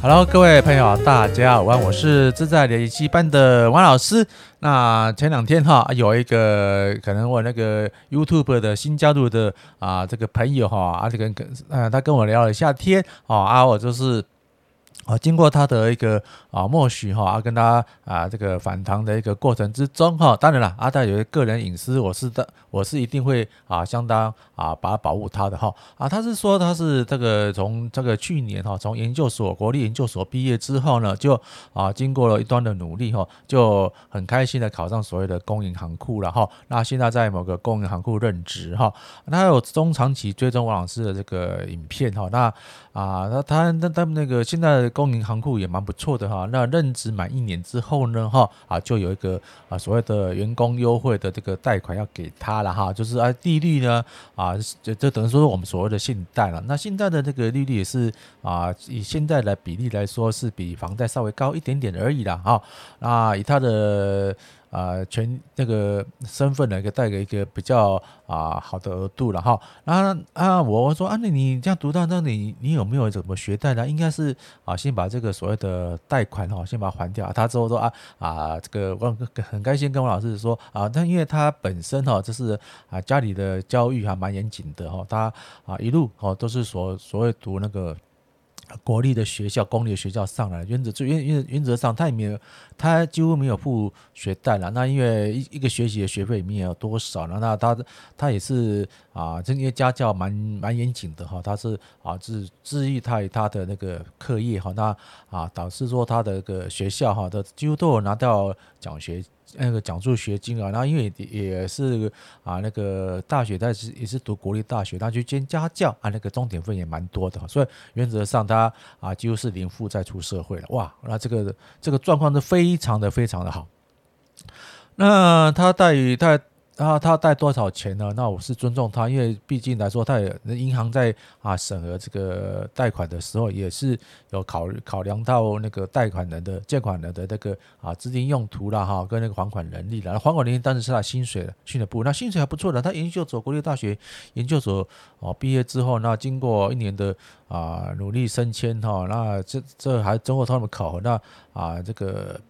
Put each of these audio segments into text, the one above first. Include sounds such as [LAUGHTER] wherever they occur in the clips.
Hello，各位朋友，大家好，我是自在联系班的王老师。那前两天哈，有一个可能我那个 YouTube 的新加入的啊这个朋友哈，啊这个跟呃他跟我聊了一下天，哦啊我就是。啊，经过他的一个啊默许哈，啊跟他啊这个访谈的一个过程之中哈，当然了，阿、啊、他有些个人隐私，我是的，我是一定会啊相当啊把保护他的哈啊，他是说他是这个从这个去年哈从研究所国立研究所毕业之后呢，就啊经过了一段的努力哈，就很开心的考上所谓的公营行库了哈，那现在在某个公营行库任职哈，那有中长期追踪王老师的这个影片哈，那啊那他那他们那个现在。公营行库也蛮不错的哈，那任职满一年之后呢，哈啊就有一个啊所谓的员工优惠的这个贷款要给他了哈，就是啊利率呢啊就就等于说我们所谓的信贷了，那现在的这个利率也是啊以现在的比例来说是比房贷稍微高一点点而已啦哈，那以他的。啊，全那个身份的一个带给一个比较啊好的额度了哈。然后啊，我说啊，那你这样读到那你你有没有怎么学贷呢？应该是啊，先把这个所谓的贷款哈，先把它还掉。他之后说啊啊，这个我很开心跟我老师说啊，但因为他本身哈，就是啊家里的教育还蛮严谨的哈，他啊一路哦都是所所谓读那个。国立的学校、公立的学校上来，原则就原原原则上，他也没有，他几乎没有付学贷了。那因为一一个学习的学费也没有多少呢？那他他也是啊，这些家教蛮蛮严谨的哈。他是啊，是治愈他他的那个课业哈。那啊，导致说他的个学校哈，的几乎都有拿到奖学。那个奖助学金啊，然后因为也是啊，那个大学但是也是读国立大学，他就兼家教啊，那个钟点分也蛮多的，所以原则上他啊几乎是零负债出社会了，哇，那这个这个状况是非常的非常的好。那他待遇他。他他贷多少钱呢？那我是尊重他，因为毕竟来说，他也银行在啊审核这个贷款的时候，也是有考考量到那个贷款人的借款人的那个啊资金用途啦哈，跟那个还款能力啦。还款能力当然是他薪水的训练部，那薪水还不错的。他研究所国立大学研究所哦毕业之后，那经过一年的啊努力升迁哈，那这这还经过他们考核，那啊这个。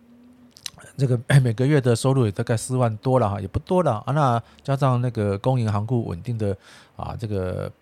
这个 [COUGHS] 每个月的收入也大概四万多了哈，也不多了啊。那加上那个公银行库稳定的啊，这个。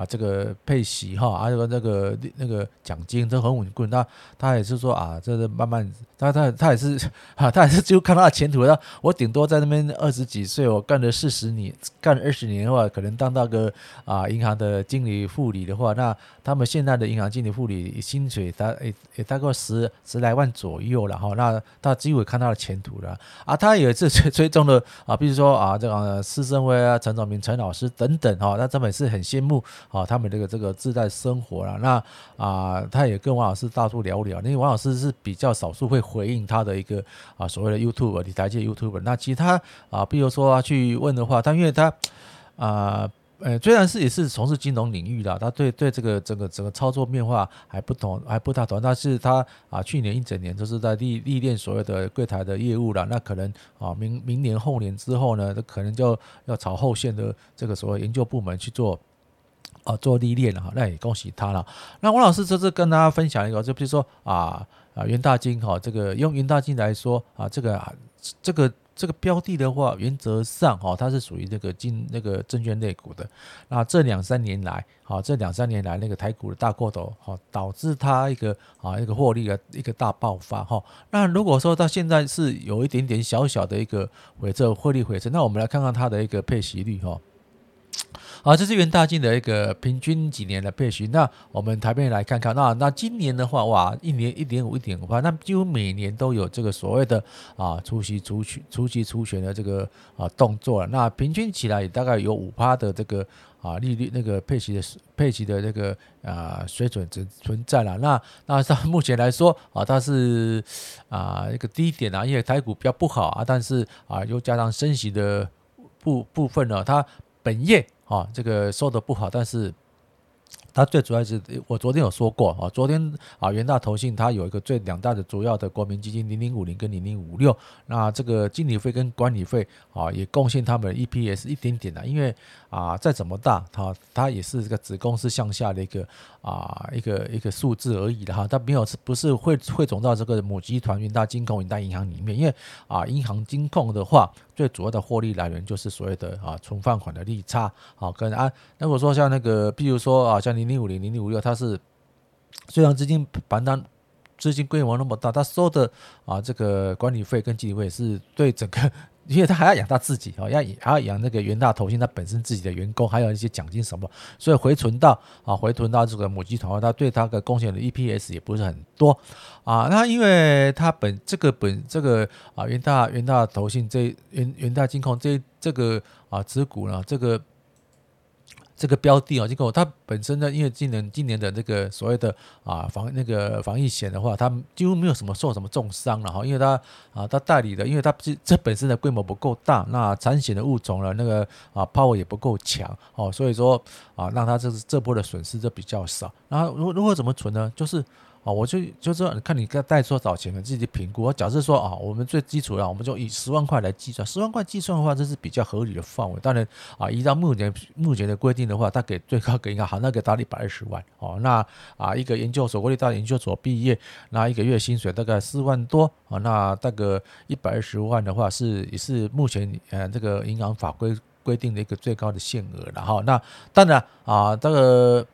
啊，这个配息哈，还有那个那个奖金都很稳固。那他也是说啊，这是慢慢，他他他也是啊，他也是就看他的前途。那我顶多在那边二十几岁，我干了四十年，干了二十年的话，可能当到个啊银行的经理副理的话，那他们现在的银行经理副理薪水大也也大概十十来万左右了哈。那他机会看他的前途了啊，他也是最最终的啊，比如说啊，这个施升辉啊、陈总明、陈老师等等哈，那他们也是很羡慕。啊，他们这个这个自在生活了，那啊，他也跟王老师大度聊聊，因为王老师是比较少数会回应他的一个啊所谓的 YouTube 理财界 YouTube 那其他啊，比如说去问的话，他因为他啊，呃，虽然是也是从事金融领域的，他对对这个整个整个操作变化还不同，还不大懂，但是他啊，去年一整年都是在历历练所谓的柜台的业务了，那可能啊，明明年后年之后呢，可能就要朝后线的这个所谓研究部门去做。啊，做历练了哈，那也恭喜他了。那王老师这次跟大家分享一个，就比如说啊啊元大金哈，这个用元大金来说啊，这个这个这个标的的话，原则上哈，它是属于那个金那个证券类股的。那这两三年来，哈，这两三年来那个台股的大过头，哈，导致它一个啊一个获利的一个大爆发哈。那如果说到现在是有一点点小小的一个回撤，获利回撤，那我们来看看它的一个配息率哈。好，这是元大金的一个平均几年的配息。那我们台面来看看，那那今年的话，哇，一年一点五、一点五趴，那几乎每年都有这个所谓的啊除息除权、除息除权的这个啊动作了。那平均起来大概有五趴的这个啊利率，那个配息的配息的这个啊水准存存在了。那那到目前来说啊，它是啊一个低点啊，因为台股比较不好啊，但是啊又加上升息的部部分呢，它本业。啊，这个收的不好，但是它最主要是，我昨天有说过啊，昨天啊，元大投信它有一个最两大的主要的国民基金零零五零跟零零五六，那这个经理费跟管理费啊，也贡献他们 EPS 一点点的，因为啊，再怎么大，它它也是这个子公司向下的一个啊一个一个数字而已的哈，它没有不是汇汇总到这个母集团元大金控、元大银行里面，因为啊，银行金控的话，最主要的获利来源就是所谓的啊存放款的利差，好跟啊，那如果说像那个，比如说啊，像零零五零、零零五六，它是虽然资金盘单资金规模那么大，它收的啊这个管理费跟经理费是对整个。因为他还要养他自己哦，要还要养那个元大投信他本身自己的员工，还有一些奖金什么，所以回存到啊，回存到这个母集团，他对他的贡献的 EPS 也不是很多啊。那因为他本这个本这个啊元大元大投信这元元大金控这这个啊持股呢这个。这个标的啊，结果它本身呢，因为今年今年的这个所谓的啊防那个防疫险的话，它几乎没有什么受什么重伤了哈，因为它啊它代理的，因为它这这本身的规模不够大，那产险的物种呢，那个啊 power 也不够强哦，所以说啊让它这这波的损失就比较少。然后如如何怎么存呢？就是。啊，我就就说，看你该带多少钱，你自己评估。假设说啊，我们最基础的，我们就以十万块来计算。十万块计算的话，这是比较合理的范围。当然啊，依照目前目前的规定的话，他给最高给银行，那个达一百二十万哦。那啊，一个研究所国立大研究所毕业，那一个月薪水大概四万多啊。那大概一百二十万的话，是也是目前呃这个银行法规规定的一个最高的限额了哈。那当然啊，这个。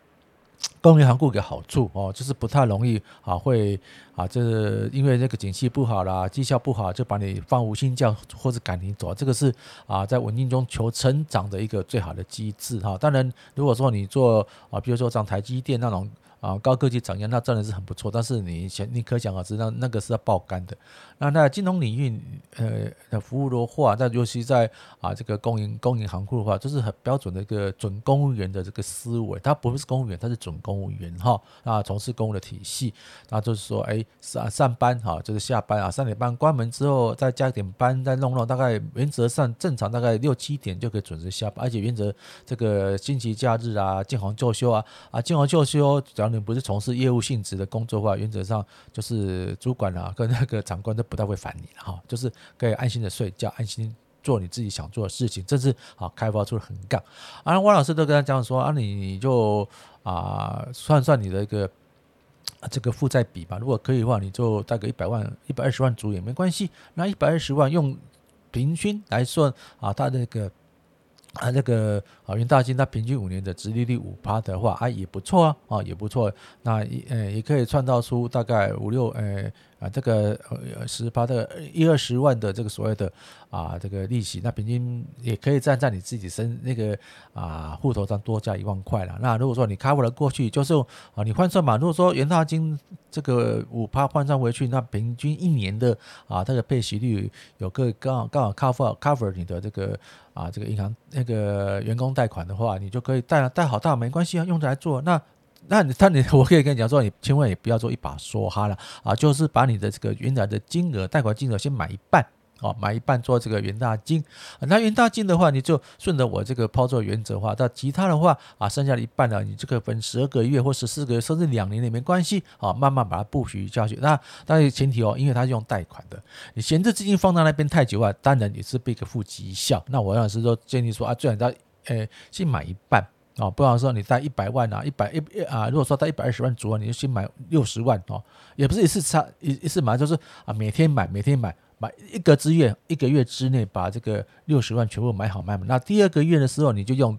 公银行股的好处哦，就是不太容易啊，会啊，就是因为这个景气不好啦，绩效不好，就把你放无薪假或者赶你走，这个是啊，在稳定中求成长的一个最好的机制哈。当然，如果说你做啊，比如说像台积电那种。啊，高科技产业那真的是很不错，但是你想，你可想而知，那那个是要爆肝的。那那金融领域，呃，的服务的话，那尤其在啊这个公营公营行库的话，就是很标准的一个准公务员的这个思维，他不是公务员，他是准公务员哈。啊，从事公务的体系，那就是说，哎，上上班哈，就是下班啊，三点半关门之后再加点班，再弄弄，大概原则上正常大概六七点就可以准时下班，而且原则这个星期假日啊，见红就休啊，啊见红就休，你不是从事业务性质的工作的话，原则上就是主管啊跟那个长官都不太会烦你了哈，就是可以安心的睡觉，安心做你自己想做的事情，这是啊开发出了横杠。啊，汪老师都跟他讲说啊，你你就啊算算你的一个这个负债比吧，如果可以的话，你就带个一百万、一百二十万足也没关系。那一百二十万用平均来算啊，他的那个。啊，那个啊，云大金它平均五年的直利率五趴的话，啊也不错啊，啊也不错。那也呃也可以创造出大概五六呃啊这个呃十趴的一二十万的这个所谓的啊这个利息，那平均也可以站在你自己身那个啊户头上多加一万块了。那如果说你 cover 了过去，就是啊你换算嘛，如果说元大金这个五趴换算回去，那平均一年的啊这个配息率有个刚好刚好 cover cover 你的这个。啊，这个银行那个员工贷款的话，你就可以贷贷好大没关系啊，用着来做。那那你那你我可以跟你讲说，你千万也不要做一把梭哈了啊，就是把你的这个原来的金额贷款金额先买一半。哦，买一半做这个元大金，那元大金的话，你就顺着我这个操作原则的话，那其他的话啊，剩下的一半呢，你这个分十二个月或十四个月，甚至两年也没关系啊，慢慢把它布局下去。那当然前提哦，因为它是用贷款的，你闲置资金放在那边太久啊，当然也是被个负绩效。那我要是说建议说啊，最好到呃先买一半啊，不然说你贷一百万啊，一百一啊，如果说贷一百二十万足啊，你就先买六十万哦，也不是一次差一一次买，就是啊每天买每天买。买一个之月，一个月之内把这个六十万全部买好卖嘛。那第二个月的时候，你就用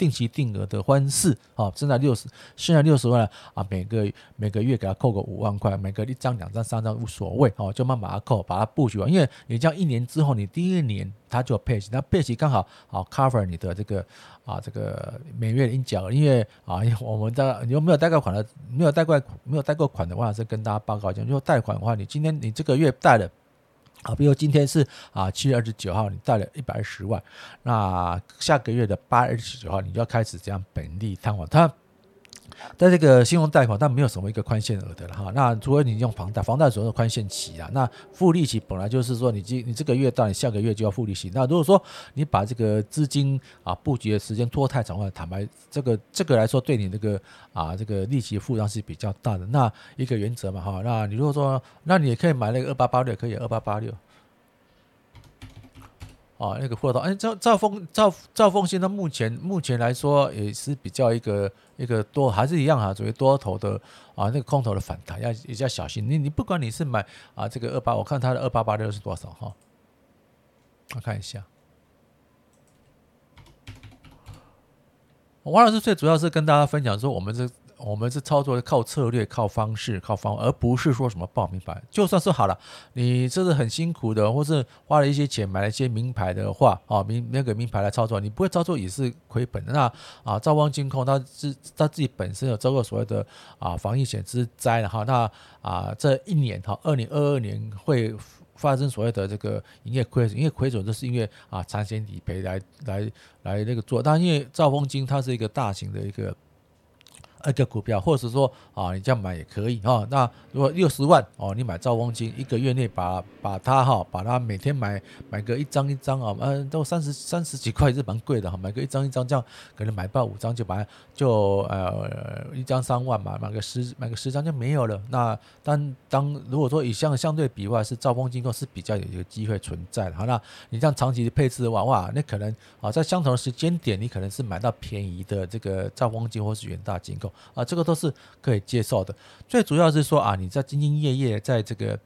定期定额的方式，啊，剩下六十，剩下六十万啊，每个每个月给他扣个五万块，每个一张、两张、三张无所谓，哦，就慢慢把它扣，把它布局完。因为你这样一年之后，你第一年它就配息，那配息刚好好 cover 你的这个啊这个每月的应缴。因为啊，我们的你有没有贷过款的？没有贷过没有贷过款的话，是跟大家报告一下，如果贷款的话，你今天你这个月贷了。啊，比如今天是啊七月二十九号，你贷了一百二十万，那下个月的八月二十九号，你就要开始这样本利摊还。它在这个信用贷款，它没有什么一个宽限额的了哈。那除非你用房贷，房贷主要是宽限期啊。那付利息本来就是说你今你这个月到，你下个月就要付利息。那如果说你把这个资金啊布局的时间拖太长的话，坦白这个这个来说，对你这个啊这个利息负担是比较大的。那一个原则嘛哈，那你如果说，那你也可以买那个二八八六，可以二八八六。啊，那个货头，哎，兆兆丰兆兆丰现在目前目前来说也是比较一个一个多，还是一样哈，属于多头的啊，那个空头的反弹要比较小心。你你不管你是买啊这个二八，我看它的二八八六是多少哈？我看一下，王老师最主要是跟大家分享说，我们这。我们是操作靠策略、靠方式、靠方，而不是说什么报名牌。就算是好了，你这是很辛苦的，或是花了一些钱买了一些名牌的话，啊，名那个名牌来操作，你不会操作也是亏本的。那啊，兆丰金控他是他自己本身有遭过所谓的啊防疫险之灾的哈。那啊，这一年哈，二零二二年会发生所谓的这个营业亏损，营业亏损就是因为啊产险理赔来来来那个做。但因为兆丰金它是一个大型的一个。一个股票，或者说啊，你这样买也可以哈。那如果六十万哦，你买兆丰金，一个月内把把它哈，把它每天买买个一张一张啊，嗯，都三十三十几块是蛮贵的哈。买个一张一张这样，可能买不到五张就把它就呃一张三万嘛，买个十买个十张就没有了。那当当如果说以相相对比的话，是兆丰金控是比较有一个机会存在的。好，那你这样长期的配置的话，哇，那可能啊在相同的时间点，你可能是买到便宜的这个兆丰金或是远大金控。啊，这个都是可以接受的。最主要是说啊，你在兢兢业业在这个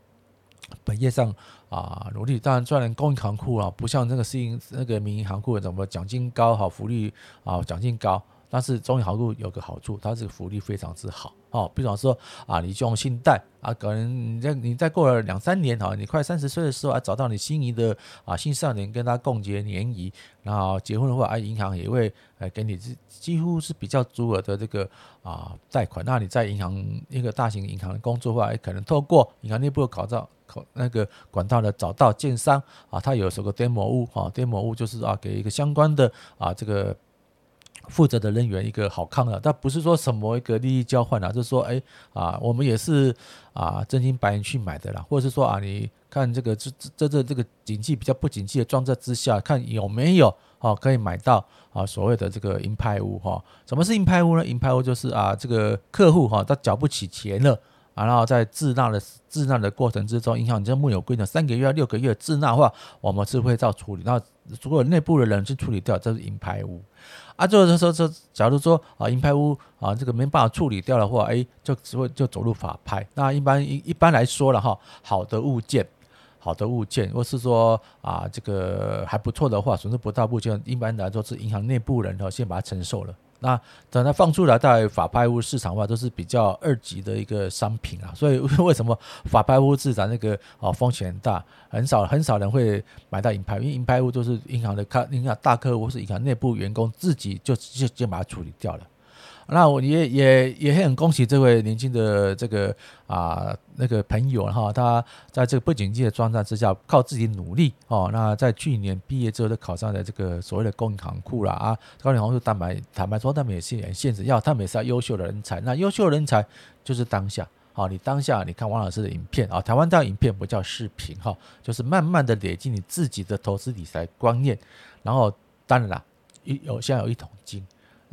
本业上啊努力。当然，虽然公银行库啊不像那个私营那个民营行库怎么奖金高好，福利啊奖金高。但是中银行库有个好处，它这个福利非常之好哦。比方说啊，你就用信贷啊，可能你在你再过了两三年哈，你快三十岁的时候啊，找到你心仪的啊青少年，跟他共结联谊，然后结婚的话啊，银行也会呃给你几几乎是比较足额的这个啊贷款。那你在银行一个大型银行工作的话，可能透过银行内部的考照考那个管道的找到建商啊，他有什么 demo 屋啊，demo 屋就是啊给一个相关的啊这个。负责的人员一个好康的，但不是说什么一个利益交换啊，就是说，哎啊，我们也是啊真金白银去买的啦，或者是说啊，你看这个这这这这个景气比较不景气的状态之下，看有没有啊可以买到啊所谓的这个银派屋哈？什么是银派屋呢？银派屋就是啊这个客户哈他缴不起钱了。啊，然后在滞纳的滞纳的过程之中，银行这木有规定三个月、六个月滞纳的话，我们是会照处理。那如果内部的人去处理掉，这是银牌屋。啊，就是说说，假如说啊，银牌屋啊，这个没办法处理掉的话，哎，就只会就走入法拍。那一般一一般来说了哈，好的物件，好的物件，或是说啊，这个还不错的话，损失不大物件，一般来说是银行内部人哈先把它承受了。那等它放出来，在法拍屋市场的话，都是比较二级的一个商品啊。所以为什么法拍屋市场那个哦风险很大，很少很少人会买到银拍，因为银拍屋都是银行的客，银行大客户是银行内部员工自己就就就把它处理掉了。那我也也也很恭喜这位年轻的这个啊那个朋友哈，他在这个不景气的状态之下，靠自己努力哦。那在去年毕业之后，就考上了这个所谓的公银行库了啊。公银行库坦白坦白说，他们也是很现实，要他们也是要优秀的人才。那优秀的人才就是当下，好，你当下你看王老师的影片啊，台湾大影片不叫视频哈，就是慢慢的累积你自己的投资理财观念，然后当然啦，一有现在有一桶金。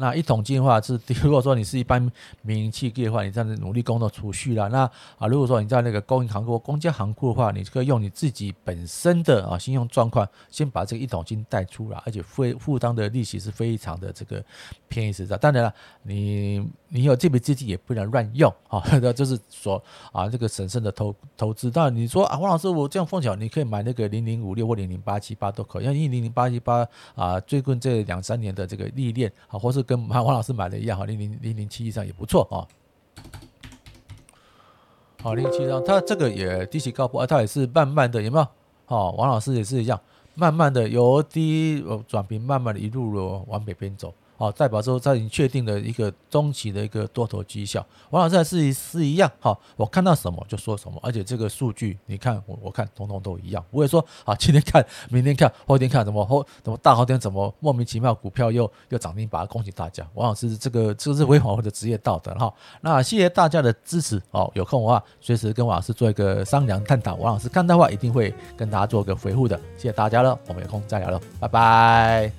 那一桶金的话是，[LAUGHS] 如果说你是一般民营企业的话，你这样子努力工作储蓄了。那啊，如果说你在那个公银行库、公家行库的话，你可以用你自己本身的啊信用状况，先把这个一桶金贷出来，而且负负担的利息是非常的这个便宜实在。当然了，你你有这笔资金也不能乱用啊，[LAUGHS] 那就是说啊，这个审慎的投投资。当然你说啊，王老师，我这样风险，你可以买那个零零五六或零零八七八都可以，因为零零八七八啊，最近这两三年的这个历练啊，或是跟王老师买的一样哈，零零零零七以上也不错啊。好，零零七张，它这个也低起高波啊，它也是慢慢的有没有？哦，王老师也是一样，慢慢的由低转平，慢慢的一路往北边走。好，代表说在你确定的一个中期的一个多头绩效。王老师还是是一样，好，我看到什么就说什么，而且这个数据你看我我看统统都一样，不会说啊今天看明天看后天看怎么后怎么大后天怎么莫名其妙股票又又涨停板，恭喜大家！王老师这个这是违反我的职业道德哈。那谢谢大家的支持哦，有空的话随时跟王老师做一个商量探讨，王老师看到的话一定会跟大家做个回复的。谢谢大家了，我们有空再聊了，拜拜。